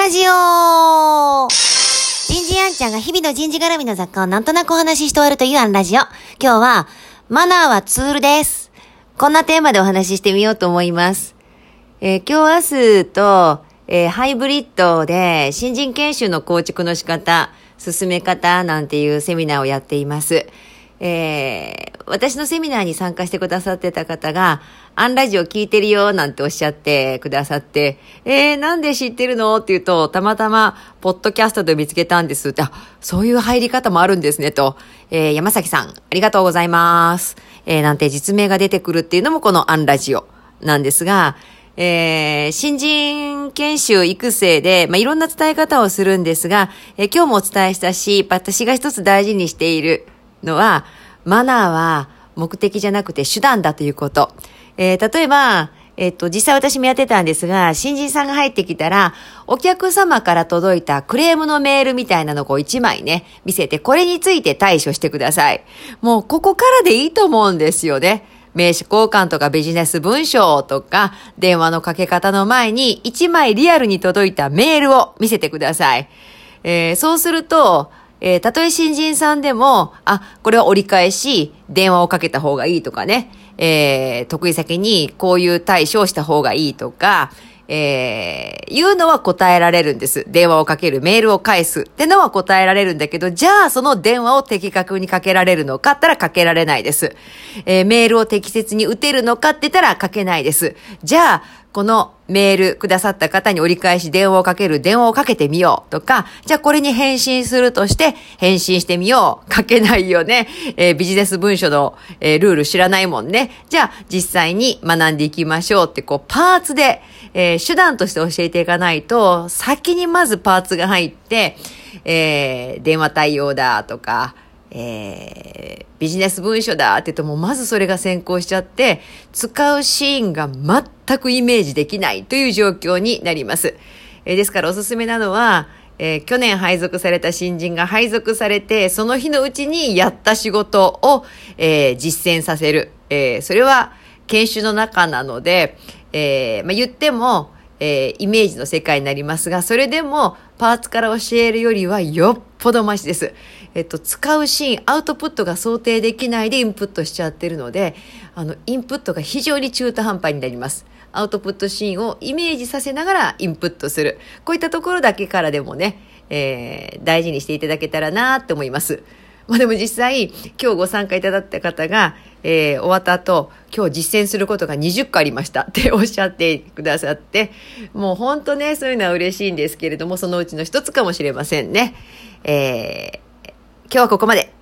ラジオ人事アンちゃんが日々の人事絡みの雑貨をなんとなくお話しして終わるというアンラジオ。今日は、マナーはツールです。こんなテーマでお話ししてみようと思います。えー今日明日と、えーハイブリッドで新人研修の構築の仕方、進め方なんていうセミナーをやっています。えー私のセミナーに参加してくださってた方が、アンラジオ聞いてるよなんておっしゃってくださって、えー、なんで知ってるのって言うと、たまたま、ポッドキャストで見つけたんですって、あ、そういう入り方もあるんですね、と。えー山崎さん、ありがとうございます。えーなんて実名が出てくるっていうのもこのアンラジオなんですが、えー新人研修育成で、まあ、いろんな伝え方をするんですが、えー今日もお伝えしたし、私が一つ大事にしているのは、マナーは目的じゃなくて手段だということ。えー例えば、えっと、実際私もやってたんですが、新人さんが入ってきたら、お客様から届いたクレームのメールみたいなのを1枚ね、見せて、これについて対処してください。もう、ここからでいいと思うんですよね。名刺交換とかビジネス文章とか、電話のかけ方の前に、1枚リアルに届いたメールを見せてください。えーそうすると、えーたとえ新人さんでも、あ、これは折り返し、電話をかけた方がいいとかね、えー得意先にこういう対処をした方がいいとか、えー、いうのは答えられるんです。電話をかける、メールを返すってのは答えられるんだけど、じゃあその電話を的確にかけられるのかって言ったらかけられないです。えーメールを適切に打てるのかって言ったらかけないです。じゃあ、このメールくださった方に折り返し電話をかける、電話をかけてみようとか、じゃあこれに返信するとして、返信してみよう。かけないよね。えービジネス文書の、えールール知らないもんね。じゃあ実際に学んでいきましょうって、こうパーツで、えー手段として教えていかないと、先にまずパーツが入って、え電話対応だとか、えビジネス文書だって言うともうまずそれが先行しちゃって、使うシーンが全くイメージできないという状況になります。えーですからおすすめなのは、えー去年配属された新人が配属されて、その日のうちにやった仕事を、えー実践させる。えーそれは研修の中なので、えーまあ、言っても、えーイメージの世界になりますが、それでもパーツから教えるよりはよっぽどマシです。えっと、使うシーン、アウトプットが想定できないでインプットしちゃってるので、あの、インプットが非常に中途半端になります。アウトプットシーンをイメージさせながらインプットする。こういったところだけからでもね、えー大事にしていただけたらなって思います。まあでも実際、今日ご参加いただった方が、えー終わった後、今日実践することが20個ありましたっておっしゃってくださって、もう本当ね、そういうのは嬉しいんですけれども、そのうちの一つかもしれませんね。えー今日はここまで。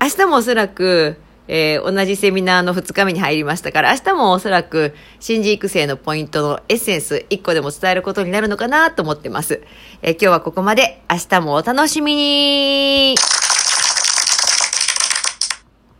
明日もおそらく、えー同じセミナーの2日目に入りましたから、明日もおそらく新人育成のポイントのエッセンス1個でも伝えることになるのかなと思ってます。えー今日はここまで。明日もお楽しみに